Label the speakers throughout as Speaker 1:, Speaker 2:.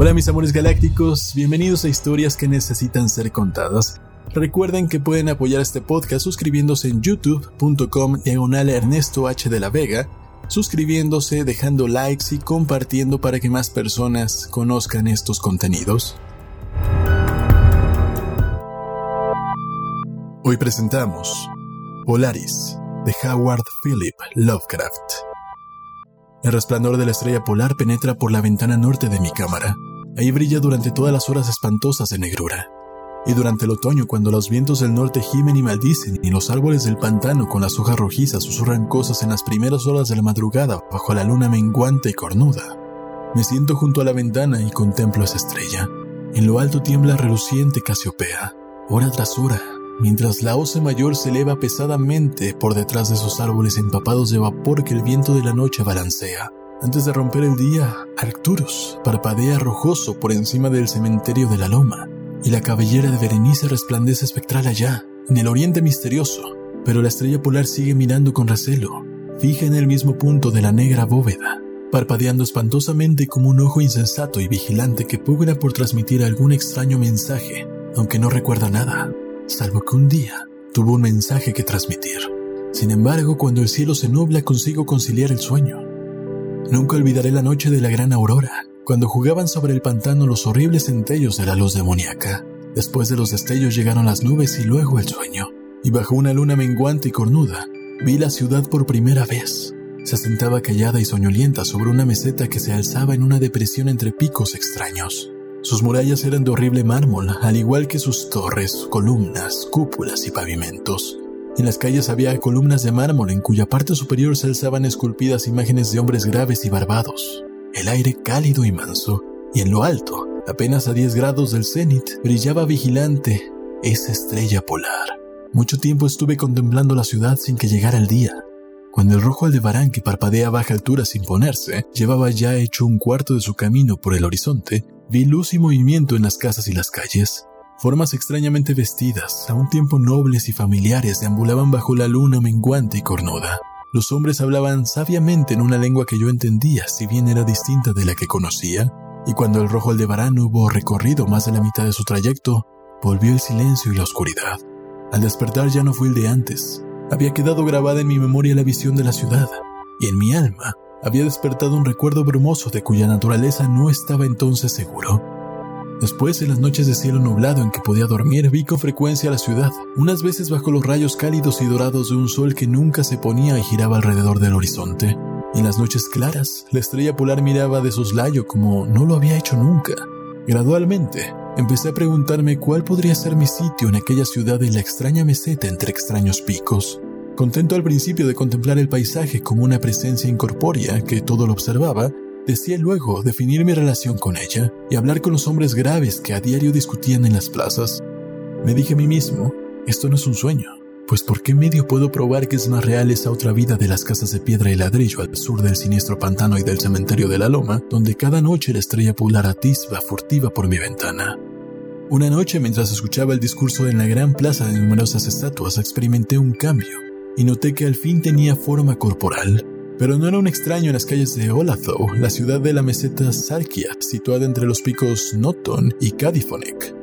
Speaker 1: Hola mis amores galácticos, bienvenidos a historias que necesitan ser contadas. Recuerden que pueden apoyar este podcast suscribiéndose en youtube.com diagonal Ernesto H de la Vega, suscribiéndose, dejando likes y compartiendo para que más personas conozcan estos contenidos. Hoy presentamos Polaris de Howard Philip Lovecraft. El resplandor de la estrella polar penetra por la ventana norte de mi cámara. Ahí brilla durante todas las horas espantosas de negrura. Y durante el otoño, cuando los vientos del norte gimen y maldicen y los árboles del pantano con las hojas rojizas susurran cosas en las primeras horas de la madrugada bajo la luna menguante y cornuda, me siento junto a la ventana y contemplo esa estrella. En lo alto tiembla reluciente Casiopea, hora tras hora, mientras la osa mayor se eleva pesadamente por detrás de esos árboles empapados de vapor que el viento de la noche balancea. Antes de romper el día, Arcturus parpadea rojoso por encima del cementerio de la loma, y la cabellera de Berenice resplandece espectral allá, en el oriente misterioso, pero la estrella polar sigue mirando con recelo, fija en el mismo punto de la negra bóveda, parpadeando espantosamente como un ojo insensato y vigilante que pugna por transmitir algún extraño mensaje, aunque no recuerda nada, salvo que un día tuvo un mensaje que transmitir. Sin embargo, cuando el cielo se nubla consigo conciliar el sueño. Nunca olvidaré la noche de la gran aurora, cuando jugaban sobre el pantano los horribles centellos de la luz demoníaca. Después de los destellos llegaron las nubes y luego el sueño. Y bajo una luna menguante y cornuda, vi la ciudad por primera vez. Se sentaba callada y soñolienta sobre una meseta que se alzaba en una depresión entre picos extraños. Sus murallas eran de horrible mármol, al igual que sus torres, columnas, cúpulas y pavimentos. En las calles había columnas de mármol en cuya parte superior se alzaban esculpidas imágenes de hombres graves y barbados. El aire cálido y manso, y en lo alto, apenas a 10 grados del cenit, brillaba vigilante esa estrella polar. Mucho tiempo estuve contemplando la ciudad sin que llegara el día. Cuando el rojo aldebarán que parpadea a baja altura sin ponerse, llevaba ya hecho un cuarto de su camino por el horizonte, vi luz y movimiento en las casas y las calles. Formas extrañamente vestidas, a un tiempo nobles y familiares, deambulaban bajo la luna menguante y cornuda. Los hombres hablaban sabiamente en una lengua que yo entendía, si bien era distinta de la que conocía, y cuando el rojo Aldebarán hubo recorrido más de la mitad de su trayecto, volvió el silencio y la oscuridad. Al despertar ya no fue el de antes. Había quedado grabada en mi memoria la visión de la ciudad, y en mi alma había despertado un recuerdo brumoso de cuya naturaleza no estaba entonces seguro. Después, en las noches de cielo nublado en que podía dormir, vi con frecuencia la ciudad, unas veces bajo los rayos cálidos y dorados de un sol que nunca se ponía y giraba alrededor del horizonte. En las noches claras, la estrella polar miraba de soslayo como no lo había hecho nunca. Gradualmente, empecé a preguntarme cuál podría ser mi sitio en aquella ciudad de la extraña meseta entre extraños picos. Contento al principio de contemplar el paisaje como una presencia incorpórea que todo lo observaba, Decía luego definir mi relación con ella y hablar con los hombres graves que a diario discutían en las plazas. Me dije a mí mismo, esto no es un sueño, pues ¿por qué medio puedo probar que es más real esa otra vida de las casas de piedra y ladrillo al sur del siniestro pantano y del cementerio de la loma, donde cada noche la estrella polar atisba furtiva por mi ventana? Una noche, mientras escuchaba el discurso en la gran plaza de numerosas estatuas, experimenté un cambio y noté que al fin tenía forma corporal. Pero no era un extraño en las calles de Olathoe, la ciudad de la meseta Sarkia, situada entre los picos Noton y Cadifonek.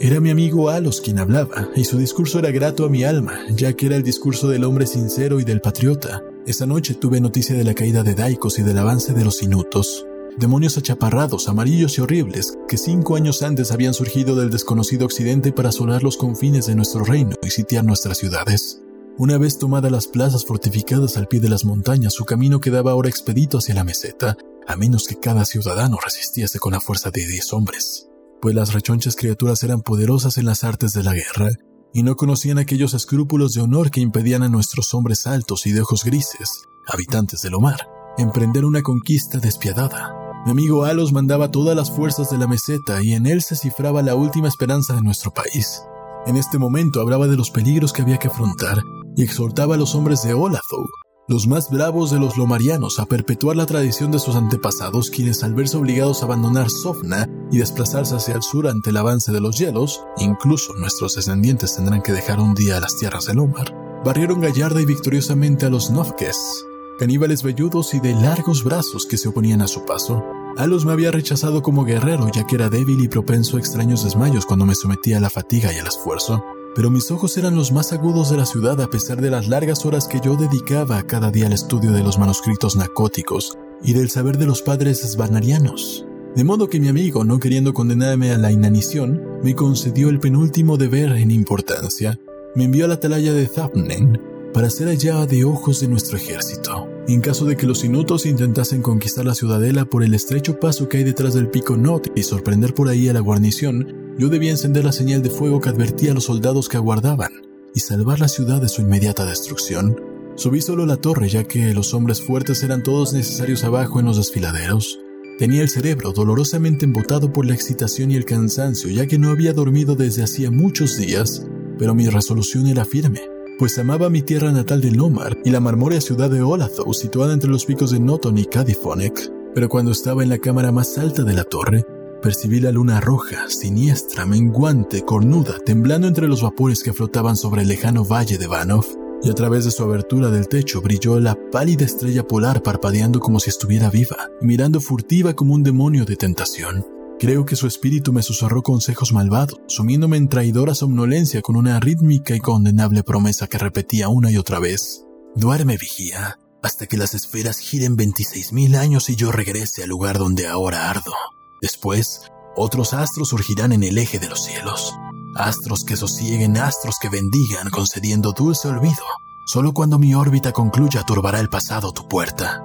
Speaker 1: Era mi amigo Alos quien hablaba, y su discurso era grato a mi alma, ya que era el discurso del hombre sincero y del patriota. Esa noche tuve noticia de la caída de Daikos y del avance de los Inutos, demonios achaparrados, amarillos y horribles, que cinco años antes habían surgido del desconocido occidente para asolar los confines de nuestro reino y sitiar nuestras ciudades. Una vez tomadas las plazas fortificadas al pie de las montañas, su camino quedaba ahora expedito hacia la meseta, a menos que cada ciudadano resistiese con la fuerza de diez hombres, pues las rechonchas criaturas eran poderosas en las artes de la guerra, y no conocían aquellos escrúpulos de honor que impedían a nuestros hombres altos y de ojos grises, habitantes del mar, emprender una conquista despiadada. Mi amigo Alos mandaba todas las fuerzas de la meseta y en él se cifraba la última esperanza de nuestro país. En este momento hablaba de los peligros que había que afrontar y exhortaba a los hombres de Olathoe, los más bravos de los lomarianos, a perpetuar la tradición de sus antepasados, quienes al verse obligados a abandonar Sofna y desplazarse hacia el sur ante el avance de los hielos, incluso nuestros descendientes tendrán que dejar un día las tierras del Omar, barrieron gallarda y victoriosamente a los Nofkes, caníbales velludos y de largos brazos que se oponían a su paso. Alos me había rechazado como guerrero ya que era débil y propenso a extraños desmayos cuando me sometía a la fatiga y al esfuerzo, pero mis ojos eran los más agudos de la ciudad a pesar de las largas horas que yo dedicaba cada día al estudio de los manuscritos narcóticos y del saber de los padres svanarianos. De modo que mi amigo, no queriendo condenarme a la inanición, me concedió el penúltimo deber en importancia. Me envió a la atalaya de Zapnen para ser allá de ojos de nuestro ejército. En caso de que los inutos intentasen conquistar la ciudadela por el estrecho paso que hay detrás del pico Not y sorprender por ahí a la guarnición, yo debía encender la señal de fuego que advertía a los soldados que aguardaban y salvar la ciudad de su inmediata destrucción. Subí solo la torre ya que los hombres fuertes eran todos necesarios abajo en los desfiladeros. Tenía el cerebro dolorosamente embotado por la excitación y el cansancio, ya que no había dormido desde hacía muchos días, pero mi resolución era firme, pues amaba mi tierra natal de Lomar y la marmórea ciudad de Olathow, situada entre los picos de Noton y Cadifonek. Pero cuando estaba en la cámara más alta de la torre, percibí la luna roja, siniestra, menguante, cornuda, temblando entre los vapores que flotaban sobre el lejano valle de Vanov y a través de su abertura del techo brilló la pálida estrella polar parpadeando como si estuviera viva, mirando furtiva como un demonio de tentación. Creo que su espíritu me susurró consejos malvados, sumiéndome en traidora somnolencia con una rítmica y condenable promesa que repetía una y otra vez. Duerme, vigía, hasta que las esferas giren 26.000 años y yo regrese al lugar donde ahora ardo. Después, otros astros surgirán en el eje de los cielos, astros que sosieguen, astros que bendigan, concediendo dulce olvido. Solo cuando mi órbita concluya turbará el pasado tu puerta.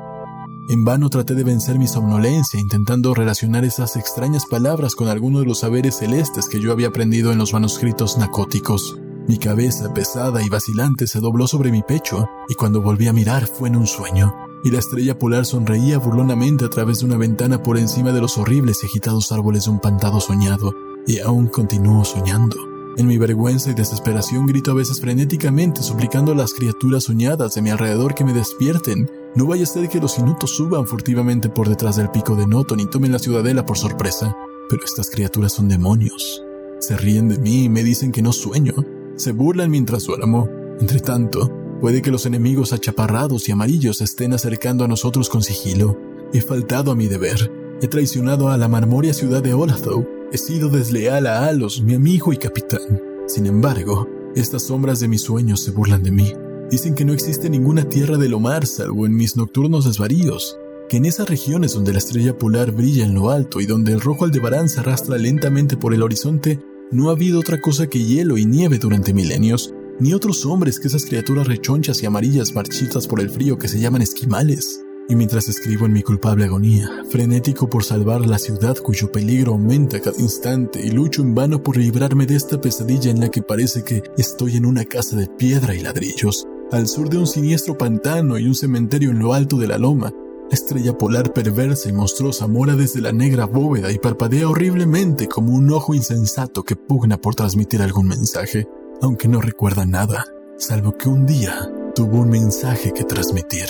Speaker 1: En vano traté de vencer mi somnolencia intentando relacionar esas extrañas palabras con alguno de los saberes celestes que yo había aprendido en los manuscritos nacóticos. Mi cabeza pesada y vacilante se dobló sobre mi pecho y cuando volví a mirar fue en un sueño, y la estrella polar sonreía burlonamente a través de una ventana por encima de los horribles y agitados árboles de un pantado soñado y aún continúo soñando. En mi vergüenza y desesperación grito a veces frenéticamente suplicando a las criaturas soñadas de mi alrededor que me despierten. No vaya a ser que los inutos suban furtivamente por detrás del pico de Noton y tomen la ciudadela por sorpresa. Pero estas criaturas son demonios. Se ríen de mí y me dicen que no sueño. Se burlan mientras duermo. Entre tanto, puede que los enemigos achaparrados y amarillos estén acercando a nosotros con sigilo. He faltado a mi deber. He traicionado a la marmórea ciudad de Olathow He sido desleal a Alos, mi amigo y capitán. Sin embargo, estas sombras de mis sueños se burlan de mí. Dicen que no existe ninguna tierra de Lomar salvo en mis nocturnos desvaríos, que en esas regiones donde la estrella polar brilla en lo alto y donde el rojo aldebarán se arrastra lentamente por el horizonte, no ha habido otra cosa que hielo y nieve durante milenios, ni otros hombres que esas criaturas rechonchas y amarillas marchitas por el frío que se llaman esquimales. Y mientras escribo en mi culpable agonía, frenético por salvar la ciudad cuyo peligro aumenta cada instante y lucho en vano por librarme de esta pesadilla en la que parece que estoy en una casa de piedra y ladrillos, al sur de un siniestro pantano y un cementerio en lo alto de la loma, la estrella polar perversa y monstruosa mora desde la negra bóveda y parpadea horriblemente como un ojo insensato que pugna por transmitir algún mensaje, aunque no recuerda nada, salvo que un día tuvo un mensaje que transmitir.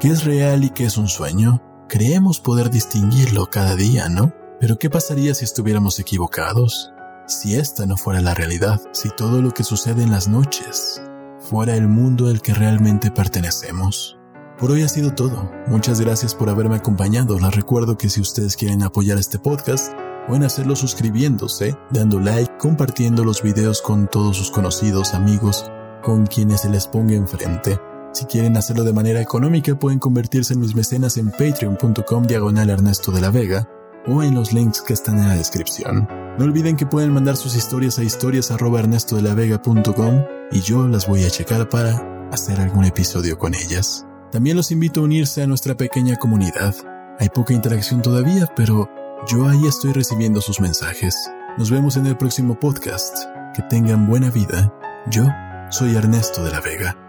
Speaker 1: ¿Qué es real y qué es un sueño? Creemos poder distinguirlo cada día, ¿no? Pero ¿qué pasaría si estuviéramos equivocados? Si esta no fuera la realidad, si todo lo que sucede en las noches fuera el mundo al que realmente pertenecemos. Por hoy ha sido todo. Muchas gracias por haberme acompañado. Les recuerdo que si ustedes quieren apoyar este podcast, pueden hacerlo suscribiéndose, dando like, compartiendo los videos con todos sus conocidos, amigos, con quienes se les ponga enfrente. Si quieren hacerlo de manera económica, pueden convertirse en mis mecenas en patreon.com diagonal Ernesto de la Vega o en los links que están en la descripción. No olviden que pueden mandar sus historias a historias.ernestodelavega.com y yo las voy a checar para hacer algún episodio con ellas. También los invito a unirse a nuestra pequeña comunidad. Hay poca interacción todavía, pero yo ahí estoy recibiendo sus mensajes. Nos vemos en el próximo podcast. Que tengan buena vida. Yo soy Ernesto de la Vega.